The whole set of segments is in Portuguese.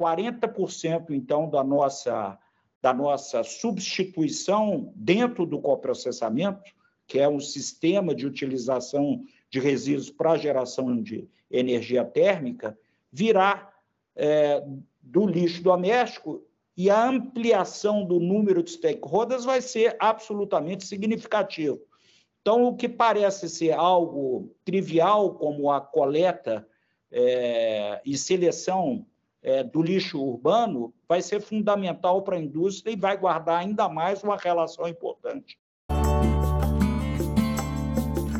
40% então da nossa da nossa substituição dentro do coprocessamento, que é um sistema de utilização de resíduos para geração de energia térmica, virá é, do lixo doméstico e a ampliação do número de stakeholders vai ser absolutamente significativo. Então, o que parece ser algo trivial, como a coleta é, e seleção é, do lixo urbano, vai ser fundamental para a indústria e vai guardar ainda mais uma relação importante.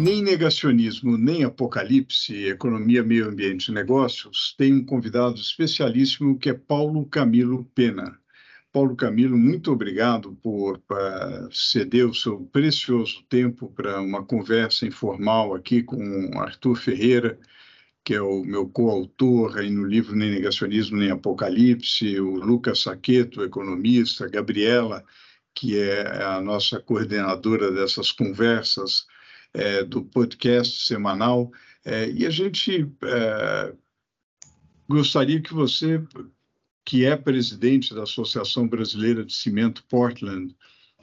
Nem negacionismo, nem apocalipse, economia, meio ambiente e negócios, tem um convidado especialíssimo que é Paulo Camilo Pena. Paulo Camilo, muito obrigado por uh, ceder o seu precioso tempo para uma conversa informal aqui com Arthur Ferreira, que é o meu coautor aí no livro Nem Negacionismo Nem Apocalipse, o Lucas Saqueto, economista, Gabriela, que é a nossa coordenadora dessas conversas é, do podcast semanal. É, e a gente é, gostaria que você, que é presidente da Associação Brasileira de Cimento Portland,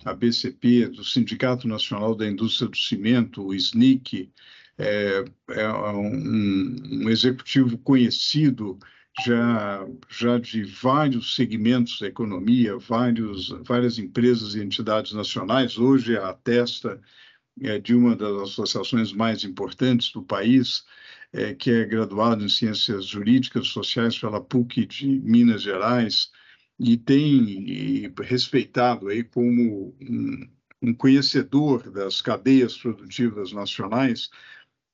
a BCP, do Sindicato Nacional da Indústria do Cimento, o SNIC, é, é um, um, executivo conhecido já, já de vários segmentos da economia, vários, várias empresas e entidades nacionais, hoje atesta é, de uma das associações mais importantes do país, é, que é graduado em Ciências Jurídicas Sociais pela PUC de Minas Gerais e tem e respeitado aí como um, um conhecedor das cadeias produtivas nacionais.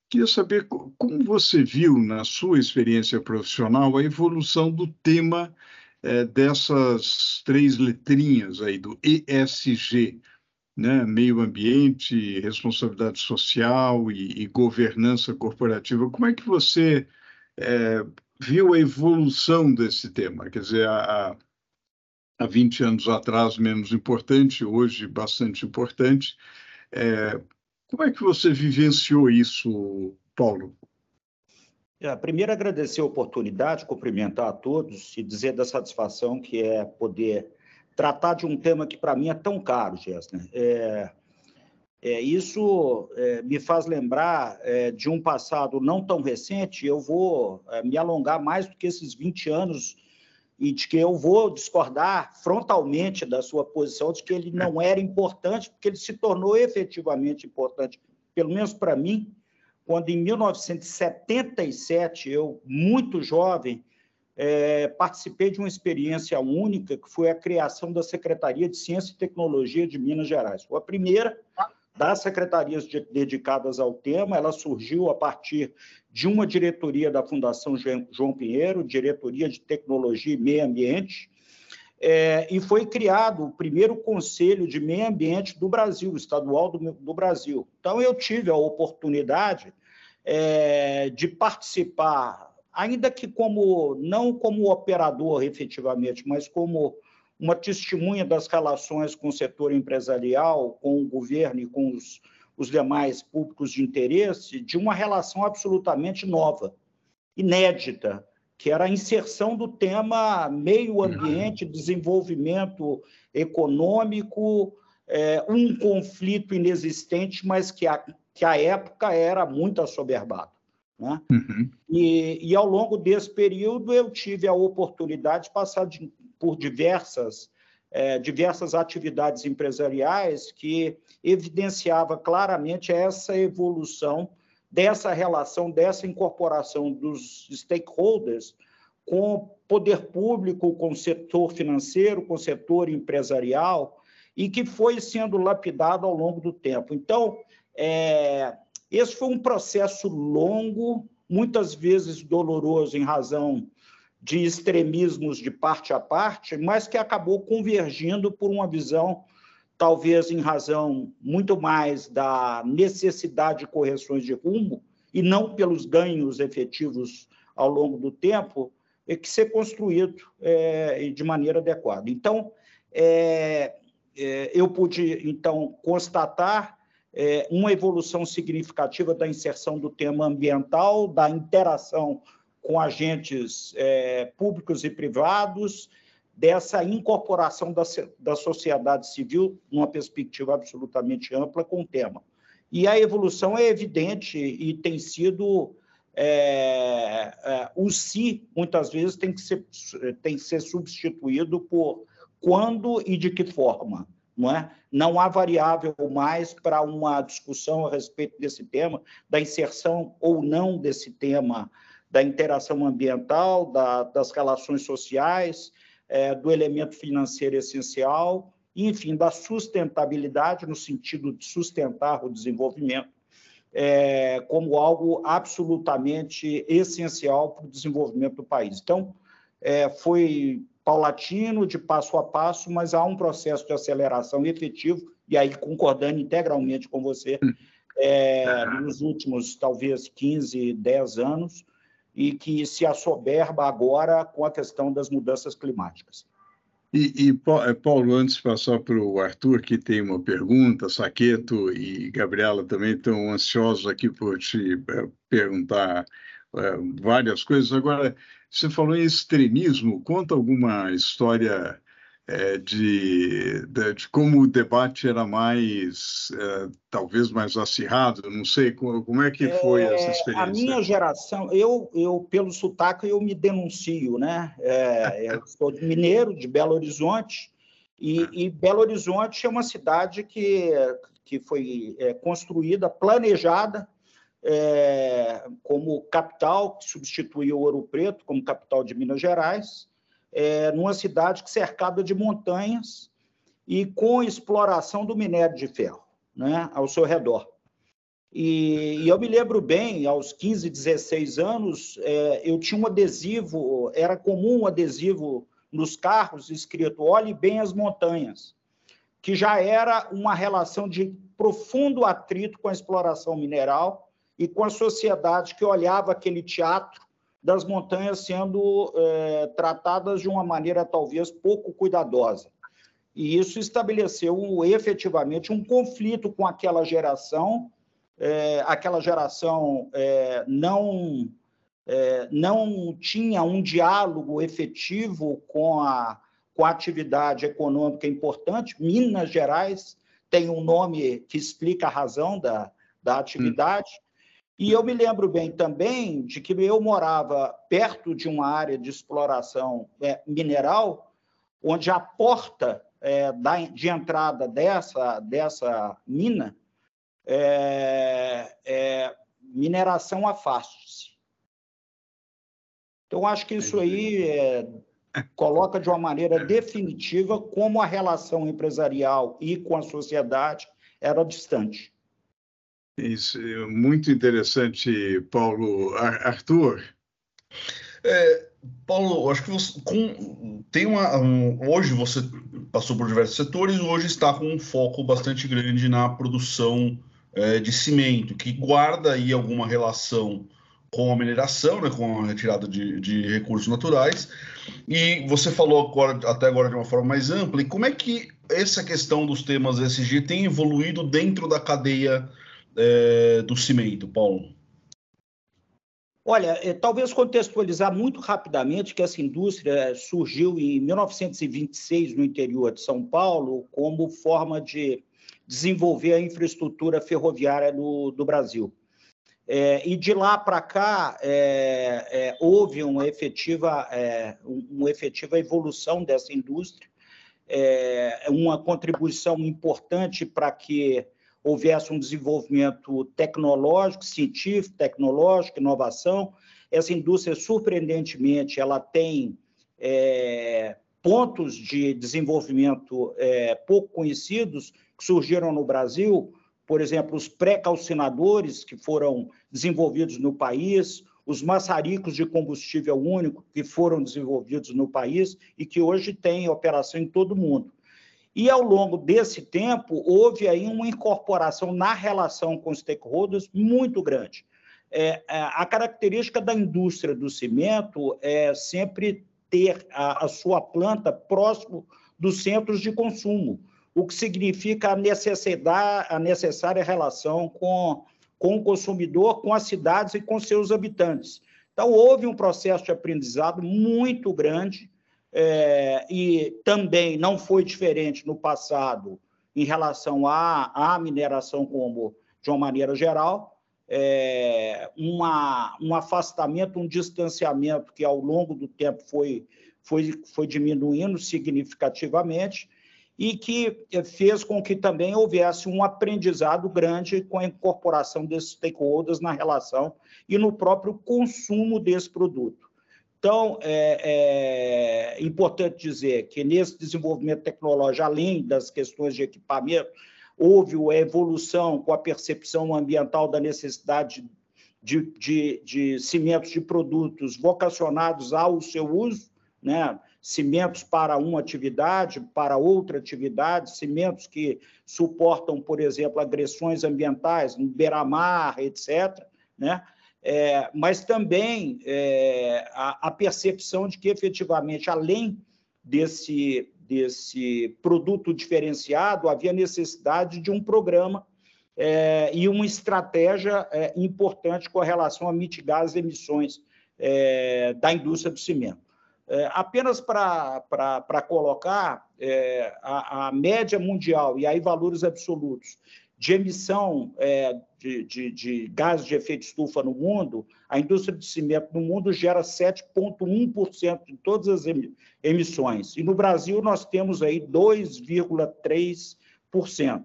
Queria saber como você viu na sua experiência profissional a evolução do tema é, dessas três letrinhas aí do ESG, né, meio ambiente, responsabilidade social e, e, governança corporativa. Como é que você é, viu a evolução desse tema? Quer dizer, há, há 20 anos atrás menos importante, hoje bastante importante. É, como é que você vivenciou isso, Paulo? É, primeiro, agradecer a oportunidade, cumprimentar a todos e dizer da satisfação que é poder tratar de um tema que para mim é tão caro, Gessner. É, é, isso é, me faz lembrar é, de um passado não tão recente. Eu vou é, me alongar mais do que esses 20 anos e de que eu vou discordar frontalmente da sua posição de que ele não era importante, porque ele se tornou efetivamente importante, pelo menos para mim, quando em 1977, eu, muito jovem, é, participei de uma experiência única, que foi a criação da Secretaria de Ciência e Tecnologia de Minas Gerais. Foi a primeira das secretarias de, dedicadas ao tema, ela surgiu a partir de uma diretoria da Fundação João Pinheiro, Diretoria de Tecnologia e Meio Ambiente, é, e foi criado o primeiro Conselho de Meio Ambiente do Brasil, estadual do, do Brasil. Então, eu tive a oportunidade é, de participar ainda que como não como operador efetivamente, mas como uma testemunha das relações com o setor empresarial, com o governo e com os, os demais públicos de interesse, de uma relação absolutamente nova, inédita, que era a inserção do tema meio ambiente, desenvolvimento econômico, é, um conflito inexistente, mas que a, que a época era muito assoberbado. Né? Uhum. E, e, ao longo desse período eu tive a oportunidade de passar de, por diversas, é, diversas atividades empresariais que evidenciava claramente essa evolução dessa relação, dessa incorporação dos stakeholders com o poder público, com o setor financeiro, com o setor empresarial, e que foi sendo lapidado ao longo do tempo. Então, é, esse foi um processo longo, muitas vezes doloroso em razão de extremismos de parte a parte, mas que acabou convergindo por uma visão, talvez em razão muito mais da necessidade de correções de rumo e não pelos ganhos efetivos ao longo do tempo, é que ser construído é, de maneira adequada. Então, é, é, eu pude, então, constatar é, uma evolução significativa da inserção do tema ambiental, da interação com agentes é, públicos e privados, dessa incorporação da, da sociedade civil numa perspectiva absolutamente ampla com o tema. E a evolução é evidente e tem sido é, é, o si, muitas vezes, tem que, ser, tem que ser substituído por quando e de que forma. Não, é? não há variável mais para uma discussão a respeito desse tema, da inserção ou não desse tema, da interação ambiental, da, das relações sociais, é, do elemento financeiro essencial, enfim, da sustentabilidade, no sentido de sustentar o desenvolvimento, é, como algo absolutamente essencial para o desenvolvimento do país. Então, é, foi paulatino, de passo a passo, mas há um processo de aceleração efetivo, e aí concordando integralmente com você, é, nos últimos, talvez, 15, 10 anos, e que se assoberba agora com a questão das mudanças climáticas. E, e, eh, Paulo, antes de passar para o Arthur, que tem uma pergunta, Saqueto e Gabriela também estão ansiosos aqui por te eh, perguntar é, várias coisas. Agora, você falou em extremismo, conta alguma história é, de, de, de, como o debate era mais, é, talvez mais acirrado, não sei, como, como é que foi essa experiência? A minha geração, eu, eu pelo sotaque, eu me denuncio, né? eu sou mineiro, de Belo Horizonte, e, e, Belo Horizonte é uma cidade que, que foi construída, planejada, é, como capital, que substituiu Ouro Preto como capital de Minas Gerais, é, numa cidade cercada de montanhas e com exploração do minério de ferro né, ao seu redor. E, e eu me lembro bem, aos 15, 16 anos, é, eu tinha um adesivo, era comum um adesivo nos carros escrito Olhe bem as montanhas, que já era uma relação de profundo atrito com a exploração mineral e com a sociedade que olhava aquele teatro das montanhas sendo é, tratadas de uma maneira talvez pouco cuidadosa. E isso estabeleceu efetivamente um conflito com aquela geração, é, aquela geração é, não, é, não tinha um diálogo efetivo com a, com a atividade econômica importante. Minas Gerais tem um nome que explica a razão da, da atividade. Hum e eu me lembro bem também de que eu morava perto de uma área de exploração é, mineral, onde a porta é, da, de entrada dessa, dessa mina é, é mineração afaste-se. Então, acho que isso aí é, coloca de uma maneira definitiva como a relação empresarial e com a sociedade era distante. Isso, muito interessante, Paulo. Arthur? É, Paulo, acho que você com, tem uma. Um, hoje você passou por diversos setores, hoje está com um foco bastante grande na produção é, de cimento, que guarda aí alguma relação com a mineração, né, com a retirada de, de recursos naturais. E você falou agora, até agora de uma forma mais ampla, e como é que essa questão dos temas SG tem evoluído dentro da cadeia é, do cimento, Paulo? Olha, é, talvez contextualizar muito rapidamente que essa indústria surgiu em 1926 no interior de São Paulo como forma de desenvolver a infraestrutura ferroviária do, do Brasil. É, e de lá para cá é, é, houve uma efetiva, é, uma efetiva evolução dessa indústria, é, uma contribuição importante para que houvesse um desenvolvimento tecnológico, científico, tecnológico, inovação. Essa indústria, surpreendentemente, ela tem é, pontos de desenvolvimento é, pouco conhecidos que surgiram no Brasil, por exemplo, os pré-calcinadores que foram desenvolvidos no país, os maçaricos de combustível único que foram desenvolvidos no país e que hoje têm operação em todo o mundo. E ao longo desse tempo, houve aí uma incorporação na relação com os stakeholders muito grande. É, é a característica da indústria do cimento é sempre ter a, a sua planta próximo dos centros de consumo, o que significa a, necessidade, a necessária relação com com o consumidor, com as cidades e com seus habitantes. Então, houve um processo de aprendizado muito grande é, e também não foi diferente no passado em relação à, à mineração como de uma maneira geral, é, uma, um afastamento, um distanciamento que ao longo do tempo foi, foi, foi diminuindo significativamente, e que eh, fez com que também houvesse um aprendizado grande com a incorporação desses stakeholders na relação e no próprio consumo desse produto. Então, é, é importante dizer que nesse desenvolvimento tecnológico, além das questões de equipamento, houve a evolução com a percepção ambiental da necessidade de, de, de cimentos de produtos vocacionados ao seu uso, né? cimentos para uma atividade, para outra atividade, cimentos que suportam, por exemplo, agressões ambientais no beira-mar, etc. Né? É, mas também é, a, a, percepção de que, efetivamente, além desse, desse produto diferenciado, havia necessidade de um programa é, e uma estratégia é, importante com relação a mitigar as emissões é, da indústria do cimento. É, apenas para colocar a, a, média mundial, e aí valores absolutos, de emissão é, de, de, de gases de efeito estufa no mundo, a indústria de cimento no mundo gera 7,1% de todas as emissões. E no Brasil nós temos aí 2,3%.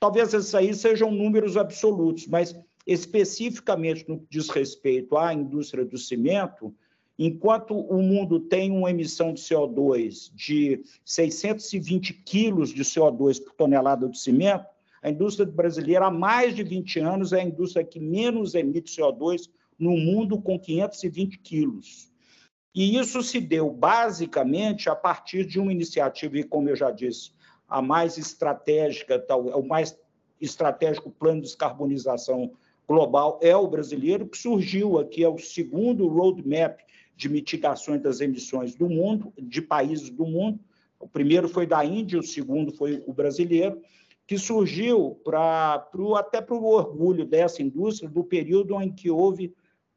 Talvez esses aí sejam números absolutos, mas especificamente no que diz respeito à indústria do cimento, Enquanto o mundo tem uma emissão de CO2 de 620 quilos de CO2 por tonelada de cimento, a indústria brasileira há mais de 20 anos é a indústria que menos emite CO2 no mundo, com 520 quilos. E isso se deu basicamente a partir de uma iniciativa, e como eu já disse, a mais estratégica, o mais estratégico plano de descarbonização global é o brasileiro, que surgiu aqui, é o segundo roadmap de mitigações das emissões do mundo, de países do mundo. O primeiro foi da Índia, o segundo foi o brasileiro, que surgiu para até para o orgulho dessa indústria do período em que houve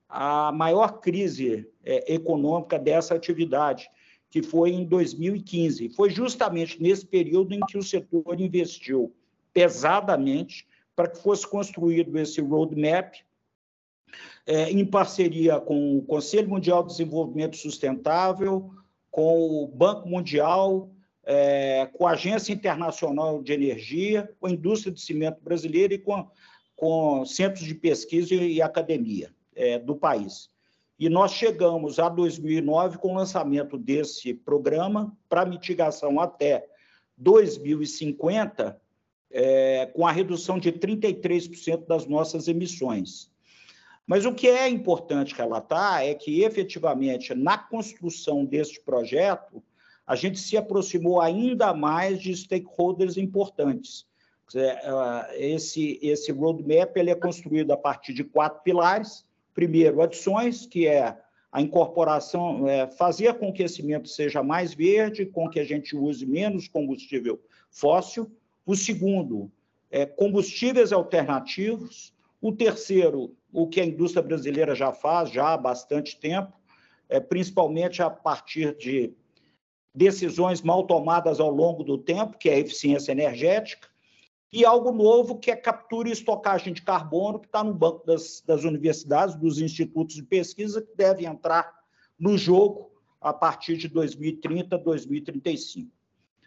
a maior crise é, econômica dessa atividade, que foi em 2015. Foi justamente nesse período em que o setor investiu pesadamente para que fosse construído esse roadmap é, em parceria com o Conselho Mundial de Desenvolvimento Sustentável, com o Banco Mundial, é, com a Agência Internacional de Energia, com a indústria de cimento brasileira e com, com centros de pesquisa e academia é, do país. E nós chegamos a 2009 com o lançamento desse programa para mitigação até 2050, é, com a redução de 33% das nossas emissões. Mas o que é importante relatar é que, efetivamente, na construção deste projeto, a gente se aproximou ainda mais de stakeholders importantes. Ah, esse, esse roadmap ele é construído a partir de quatro pilares. Primeiro, adições, que é a incorporação, é, fazer com que esse cimento seja mais verde, com que a gente use menos combustível fóssil. O segundo, é combustíveis alternativos. O terceiro, o que a indústria brasileira já faz já há bastante tempo, é, principalmente a partir de decisões mal tomadas ao longo do tempo, que é a eficiência energética, e algo novo que é captura e estocagem de carbono, que está no banco das, das universidades, dos institutos de pesquisa, que deve entrar no jogo a partir de 2030, 2035.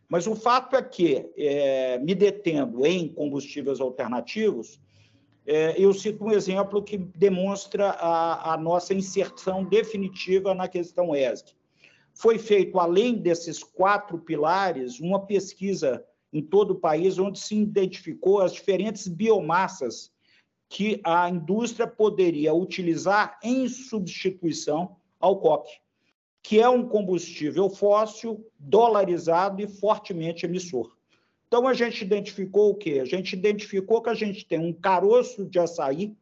Mas o fato é que, é, me detendo em combustíveis alternativos, é, eu cito um exemplo que demonstra a, a nossa inserção definitiva na questão ESG. Foi feito, além desses quatro pilares, uma pesquisa em todo o país, onde se identificou as diferentes biomassas que a indústria poderia utilizar em substituição ao coque, que é um combustível fóssil dolarizado e fortemente emissor. Então, a gente identificou o quê? A gente identificou que a gente tem um caroço de açaí,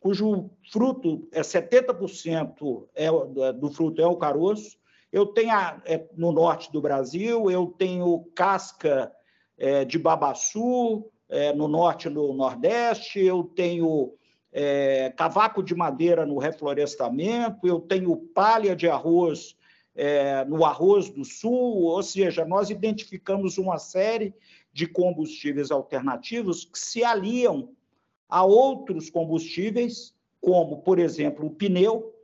cujo fruto é 70% é, do fruto é o caroço. Eu tenho a, é, no norte do Brasil, eu tenho casca é, de babaçu, é, no norte e no nordeste, eu tenho é, cavaco de madeira no reflorestamento, eu tenho palha de arroz é, no arroz do sul, ou seja, nós identificamos uma série de combustíveis alternativos que se aliam a outros combustíveis, como, por exemplo, o pneu,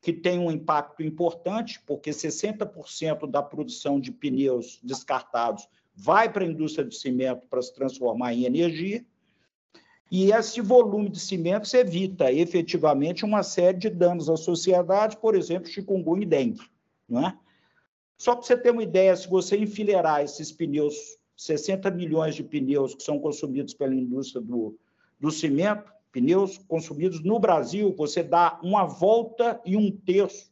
que tem um impacto importante, porque 60% da produção de pneus descartados vai para a indústria de cimento para se transformar em energia, e esse volume de cimentos evita efetivamente uma série de danos à sociedade, por exemplo, chikungunya e dengue. Não é? Só para você ter uma ideia, se você enfileirar esses pneus 60 milhões de pneus que são consumidos pela indústria do, do cimento, pneus consumidos no Brasil, você dá uma volta e um terço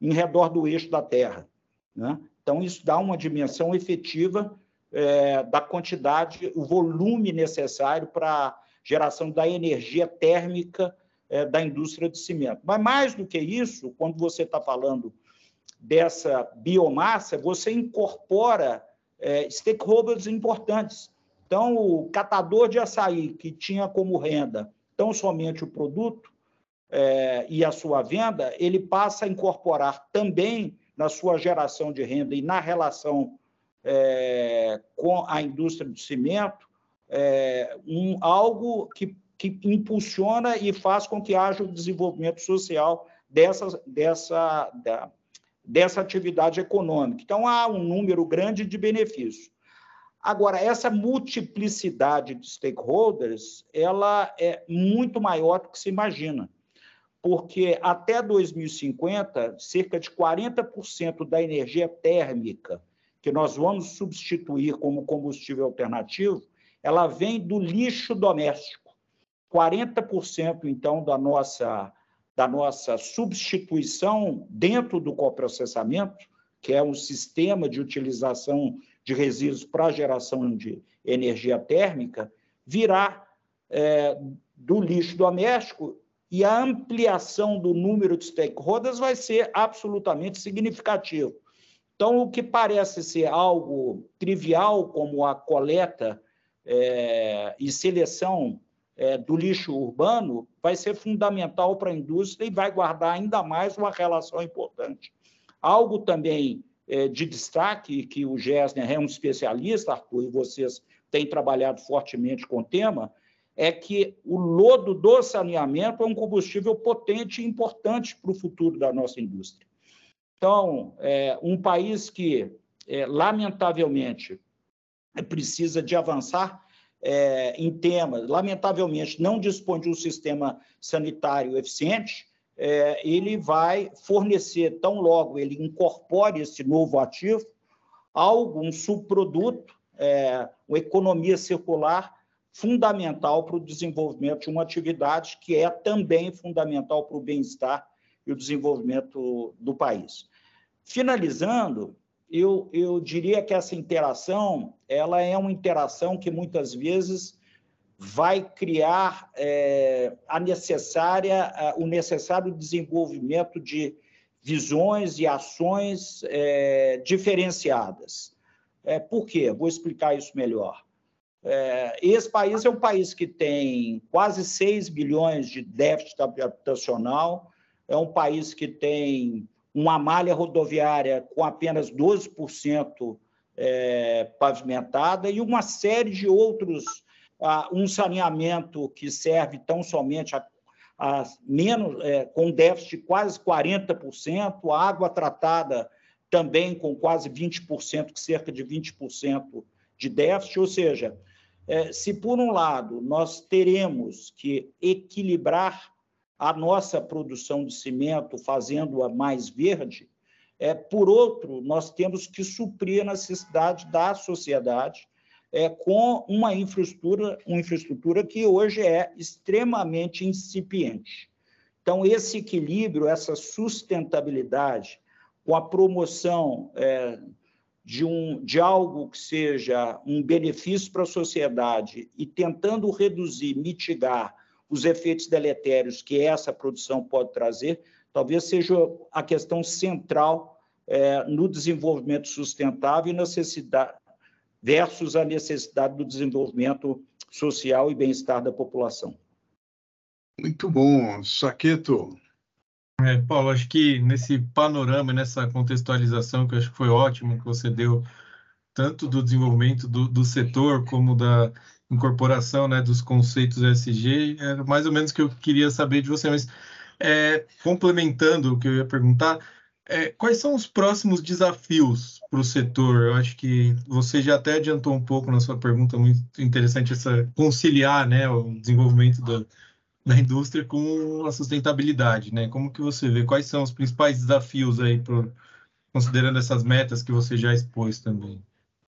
em redor do eixo da Terra. Né? Então, isso dá uma dimensão efetiva é, da quantidade, o volume necessário para geração da energia térmica é, da indústria de cimento. Mas, mais do que isso, quando você está falando dessa biomassa, você incorpora é, stakeholders importantes. Então, o catador de açaí, que tinha como renda tão somente o produto é, e a sua venda, ele passa a incorporar também na sua geração de renda e na relação é, com a indústria do cimento é, um, algo que, que impulsiona e faz com que haja o desenvolvimento social dessa, dessa, da, dessa atividade econômica. Então, há um número grande de benefícios. Agora, essa multiplicidade de stakeholders, ela é muito maior do que se imagina, porque até 2050, cerca de 40% da energia térmica que nós vamos substituir como combustível alternativo, ela vem do lixo doméstico. 40%, então, da nossa da nossa substituição dentro do coprocessamento, que é um sistema de utilização de resíduos para geração de energia térmica, virá é, do lixo doméstico e a ampliação do número de stakeholders vai ser absolutamente significativo. Então, o que parece ser algo trivial, como a coleta é, e seleção é, do lixo urbano vai ser fundamental para a indústria e vai guardar ainda mais uma relação importante. Algo também de destaque, que o Gessner é um especialista, Arthur, e vocês têm trabalhado fortemente com o tema, é que o lodo do saneamento é um combustível potente e importante para o futuro da nossa indústria. Então, é, um país que, é, lamentavelmente, precisa de avançar é, em temas, lamentavelmente, não dispõe de um sistema sanitário eficiente, é, ele vai fornecer, tão logo ele incorpore esse novo ativo, algum subproduto, é, uma economia circular fundamental para o desenvolvimento de uma atividade que é também fundamental para o bem-estar e o desenvolvimento do país. Finalizando, eu, eu diria que essa interação ela é uma interação que muitas vezes vai criar é, a necessária, o necessário desenvolvimento de visões e ações é, diferenciadas. É, por quê? Vou explicar isso melhor. É, esse país é um país que tem quase 6 bilhões de déficit habitacional, é um país que tem uma malha rodoviária com apenas 12% é, pavimentada e uma série de outros, um saneamento que serve tão somente a, a menos, é, com déficit de quase 40%, a água tratada também com quase 20%, cerca de 20% de déficit, ou seja, é, se por um lado nós teremos que equilibrar a nossa produção de cimento, fazendo-a mais verde, é, por outro, nós temos que suprir a necessidade da sociedade é, com uma infraestrutura, uma infraestrutura que hoje é extremamente incipiente. Então, esse equilíbrio, essa sustentabilidade, com a promoção é, de, um, de algo que seja um benefício para a sociedade e tentando reduzir, mitigar os efeitos deletérios que essa produção pode trazer, talvez seja a questão central é, no desenvolvimento sustentável e necessidade versus a necessidade do desenvolvimento social e bem-estar da população. Muito bom, Saqueto. É, Paulo, acho que nesse panorama, nessa contextualização que eu acho que foi ótimo que você deu, tanto do desenvolvimento do, do setor como da incorporação né, dos conceitos ESG, era mais ou menos o que eu queria saber de você, mas é, complementando o que eu ia perguntar, é, quais são os próximos desafios para o setor? Eu acho que você já até adiantou um pouco na sua pergunta, muito interessante essa conciliar né, o desenvolvimento da, da indústria com a sustentabilidade, né? Como que você vê? Quais são os principais desafios aí, pro, considerando essas metas que você já expôs também?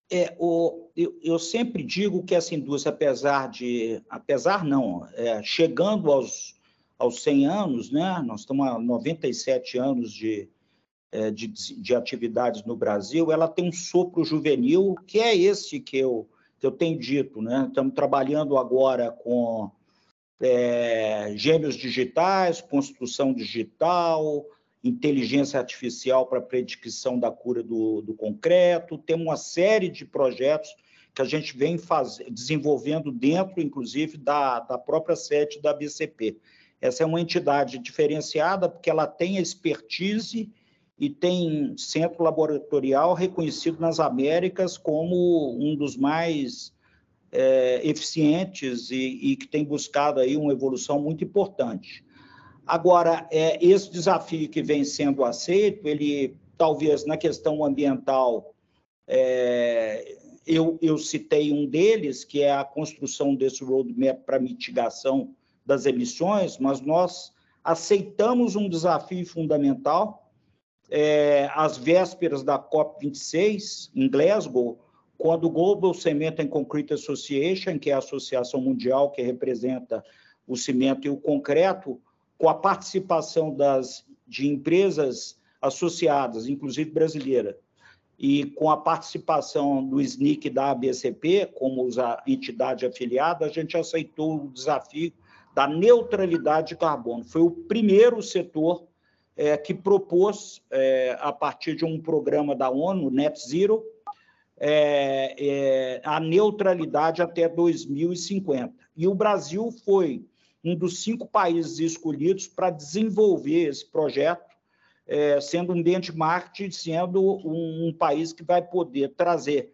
É, o, eu, eu, sempre digo que essa indústria, apesar de, apesar não, é, chegando aos, aos 100 anos, né? Nós estamos há 97 anos de, de, de, atividades no Brasil, ela tem um sopro juvenil, que é esse que eu, que eu tenho dito. Né? Estamos trabalhando agora com é, gêmeos digitais, construção digital, inteligência artificial para predição da cura do, do concreto. Temos uma série de projetos que a gente vem faz, desenvolvendo dentro, inclusive, da, da própria sede da BCP. Essa é uma entidade diferenciada porque ela tem expertise e tem centro laboratorial reconhecido nas Américas como um dos mais é, eficientes e, e, que tem buscado aí uma evolução muito importante. Agora, é, esse desafio que vem sendo aceito, ele talvez na questão ambiental, é, eu, eu citei um deles, que é a construção desse roadmap para mitigação das emissões, mas nós aceitamos um desafio fundamental, é, às vésperas da COP26, em Glasgow, quando o Global Cement and Concrete Association, que é a associação mundial que representa o cimento e o concreto, com a participação das, de empresas associadas, inclusive brasileira, e com a participação do SNIC da ABCP, como a entidade afiliada, a gente aceitou o desafio da neutralidade de carbono. Foi o primeiro setor é, que propôs, é, a partir de um programa da ONU, Net Zero, é, é a neutralidade até 2050. E o Brasil foi um dos cinco países escolhidos para desenvolver esse projeto, é, sendo um benchmark, sendo um, um país que vai poder trazer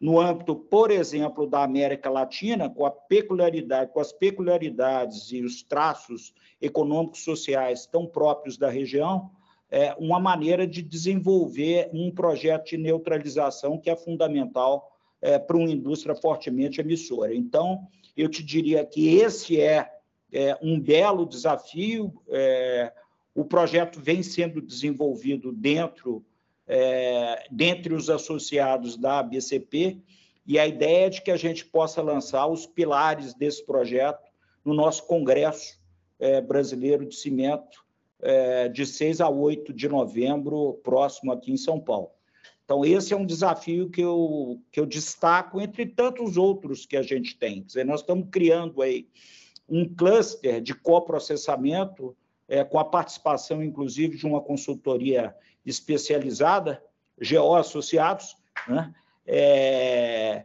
no âmbito, por exemplo, da América Latina, com a peculiaridade, com as peculiaridades e os traços econômicos sociais tão próprios da região, é uma maneira de desenvolver um projeto de neutralização que é fundamental é, para uma indústria fortemente emissora. Então, eu te diria que esse é, é um belo desafio. É, o projeto vem sendo desenvolvido dentro é, dentre os associados da BCP, e a ideia é de que a gente possa lançar os pilares desse projeto no nosso Congresso é, Brasileiro de Cimento, é, de 6 a 8 de novembro, próximo aqui em São Paulo. Então, esse é um desafio que eu, que eu destaco entre tantos outros que a gente tem. Quer dizer, nós estamos criando aí um cluster de coprocessamento, é, com a participação, inclusive, de uma consultoria especializada, GO Associados, né? É,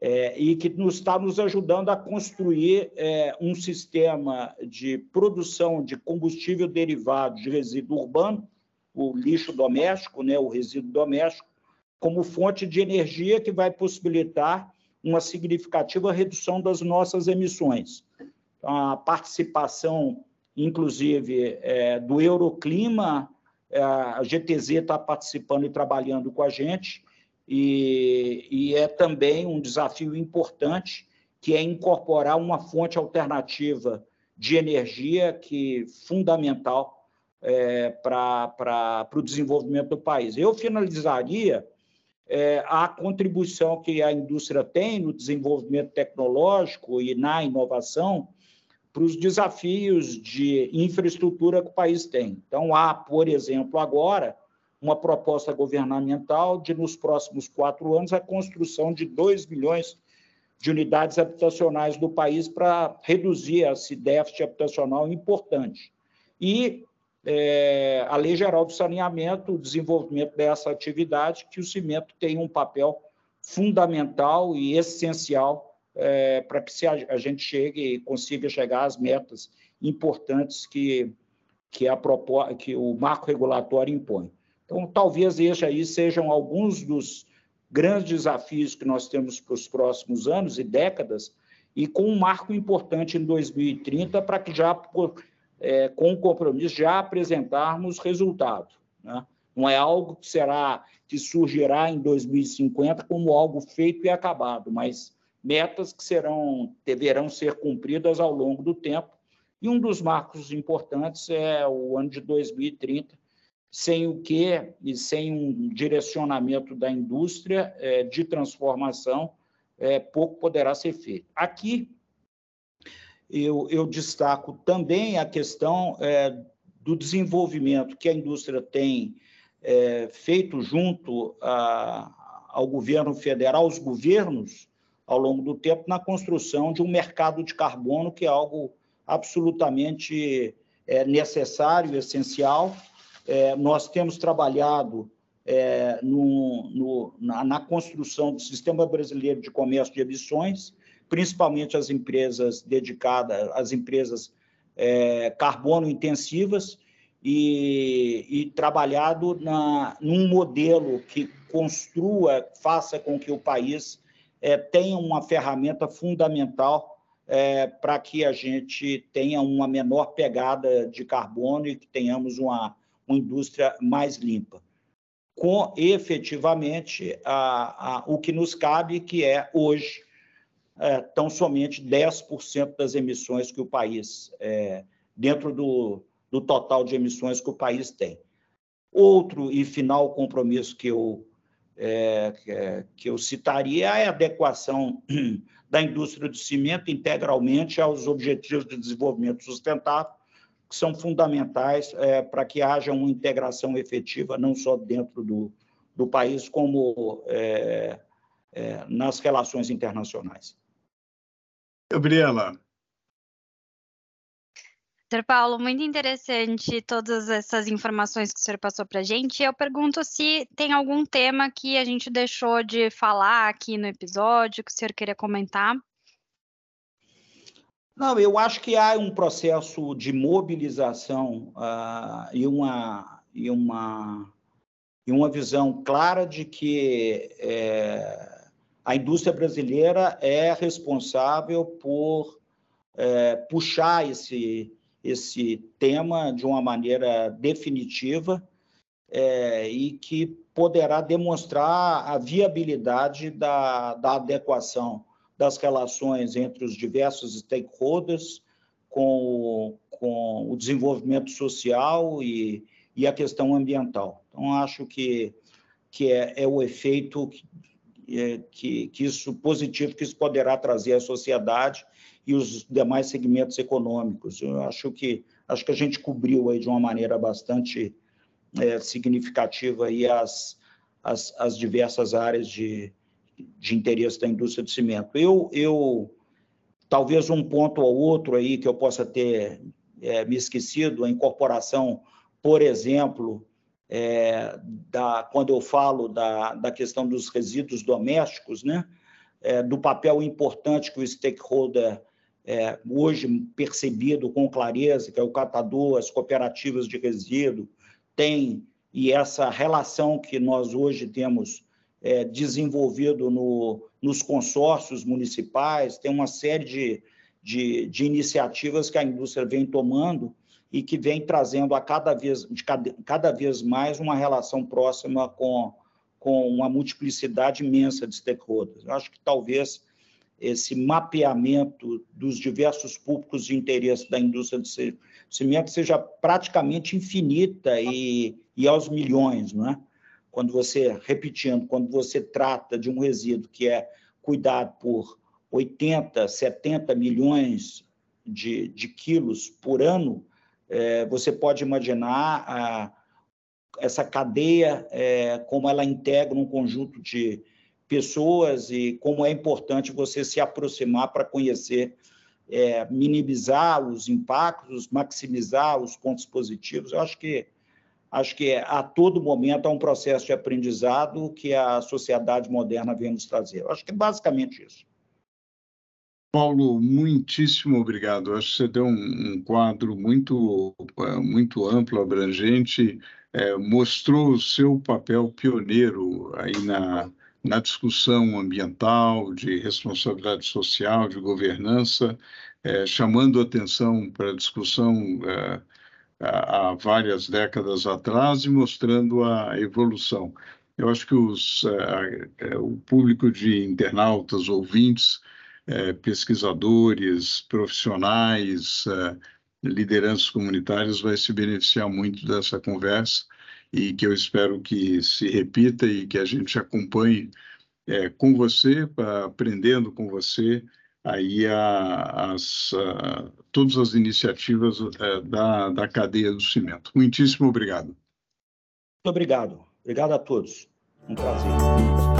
é, e que nos está nos ajudando a construir é, um sistema de produção de combustível derivado de resíduo urbano, o lixo doméstico, né, o resíduo doméstico, como fonte de energia que vai possibilitar uma significativa redução das nossas emissões. A participação, inclusive, é, do Euroclima, a GTZ está participando e trabalhando com a gente, e, e, é também um desafio importante, que é incorporar uma fonte alternativa de energia que fundamental é, para o desenvolvimento do país. Eu finalizaria é, a contribuição que a indústria tem no desenvolvimento tecnológico e na inovação para os desafios de infraestrutura que o país tem. Então, há, por exemplo, agora, uma proposta governamental de, nos próximos quatro anos, a construção de 2 milhões de unidades habitacionais do país para reduzir esse déficit habitacional importante. E é, a Lei Geral do Saneamento, o desenvolvimento dessa atividade, que o cimento tem um papel fundamental e essencial é, para que a, gente chegue e consiga chegar às metas importantes que, que, a, que o marco regulatório impõe. Então, talvez estes aí sejam alguns dos grandes desafios que nós temos para os próximos anos e décadas, e com um marco importante em 2030 para que já é, com o compromisso, já apresentarmos resultado. Né? Não é algo que será que surgirá em 2050 como algo feito e acabado, mas metas que serão deverão ser cumpridas ao longo do tempo. E um dos marcos importantes é o ano de 2030, sem o que e sem um direcionamento da indústria é, de transformação, é, pouco poderá ser feito. Aqui eu, eu destaco também a questão é, do desenvolvimento que a indústria tem é, feito junto a, ao governo federal, aos governos, ao longo do tempo, na construção de um mercado de carbono, que é algo absolutamente é, necessário, essencial. É, nós temos trabalhado é, no, no, na, na, construção do Sistema Brasileiro de Comércio de Emissões, principalmente as empresas dedicadas, as empresas é, carbono intensivas, e, e trabalhado na, num modelo que construa, faça com que o país é, uma ferramenta fundamental é, para que a gente tenha uma menor pegada de carbono e que tenhamos uma, uma indústria mais limpa. Com efetivamente a, a, o que nos cabe, que é hoje é, tão somente 10% das emissões que o país, é, dentro do, do total de emissões que o país tem. Outro e final compromisso que eu, é, é que eu citaria é a adequação da indústria do cimento integralmente aos Objetivos de Desenvolvimento Sustentável, que são fundamentais é, para que haja uma integração efetiva, não só dentro do, do país, como é, é, nas relações internacionais. Gabriela. Doutor Paulo, muito interessante todas essas informações que o senhor passou para a gente. Eu pergunto se tem algum tema que a gente deixou de falar aqui no episódio, que o senhor queria comentar. Não, eu acho que há um processo de mobilização uh, e, uma, e, uma, e uma visão clara de que é, a indústria brasileira é responsável por é, puxar esse, esse tema de uma maneira definitiva é, e que poderá demonstrar a viabilidade da, da adequação das relações entre os diversos stakeholders com, com o desenvolvimento social e, e a questão ambiental. Então, acho que, que é, é o efeito que, que isso positivo que isso poderá trazer à sociedade e os demais segmentos econômicos. Eu acho que acho que a gente cobriu aí de uma maneira bastante é, significativa aí as, as, as, diversas áreas de, de interesse da indústria do cimento. Eu, eu talvez um ponto ou outro aí que eu possa ter é, me esquecido, a incorporação, por exemplo, é, da, quando eu falo da, da questão dos resíduos domésticos, né, é, do papel importante que o stakeholder é, hoje percebido com clareza, que é o catador, as cooperativas de resíduo, tem, e essa relação que nós hoje temos é, desenvolvido no, nos consórcios municipais, tem uma série de, de, de iniciativas que a indústria vem tomando e que vem trazendo a cada vez, cada, cada vez mais uma relação próxima com, com uma multiplicidade imensa de stakeholders. Eu acho que talvez esse mapeamento dos diversos públicos de interesse da indústria de cimento seja praticamente infinita e, e aos milhões, não é? quando você, repetindo, quando você trata de um resíduo que é cuidado por 80, 70 milhões de, de quilos por ano, é, você pode imaginar a, essa cadeia, é, como ela integra um conjunto de pessoas e como é importante você se aproximar para conhecer, é, minimizar os impactos, maximizar os pontos positivos. Eu acho que acho que a todo momento há um processo de aprendizado que a sociedade moderna vem nos trazer. Eu acho que é basicamente isso. Paulo, muitíssimo obrigado. Acho que você deu um, um quadro muito, muito amplo, abrangente, é, mostrou o seu papel pioneiro aí na, na discussão ambiental, de responsabilidade social, de governança, é, chamando atenção para a discussão é, há várias décadas atrás e mostrando a evolução. Eu acho que os, o público de internautas, ouvintes, é, pesquisadores, profissionais, lideranças comunitárias vai se beneficiar muito dessa conversa e que eu espero que se repita e que a gente acompanhe é, com você, aprendendo com você aí a, as, a, todas as iniciativas é, da, da cadeia do cimento. Muitíssimo obrigado. Muito obrigado. Obrigado a todos. Um prazer.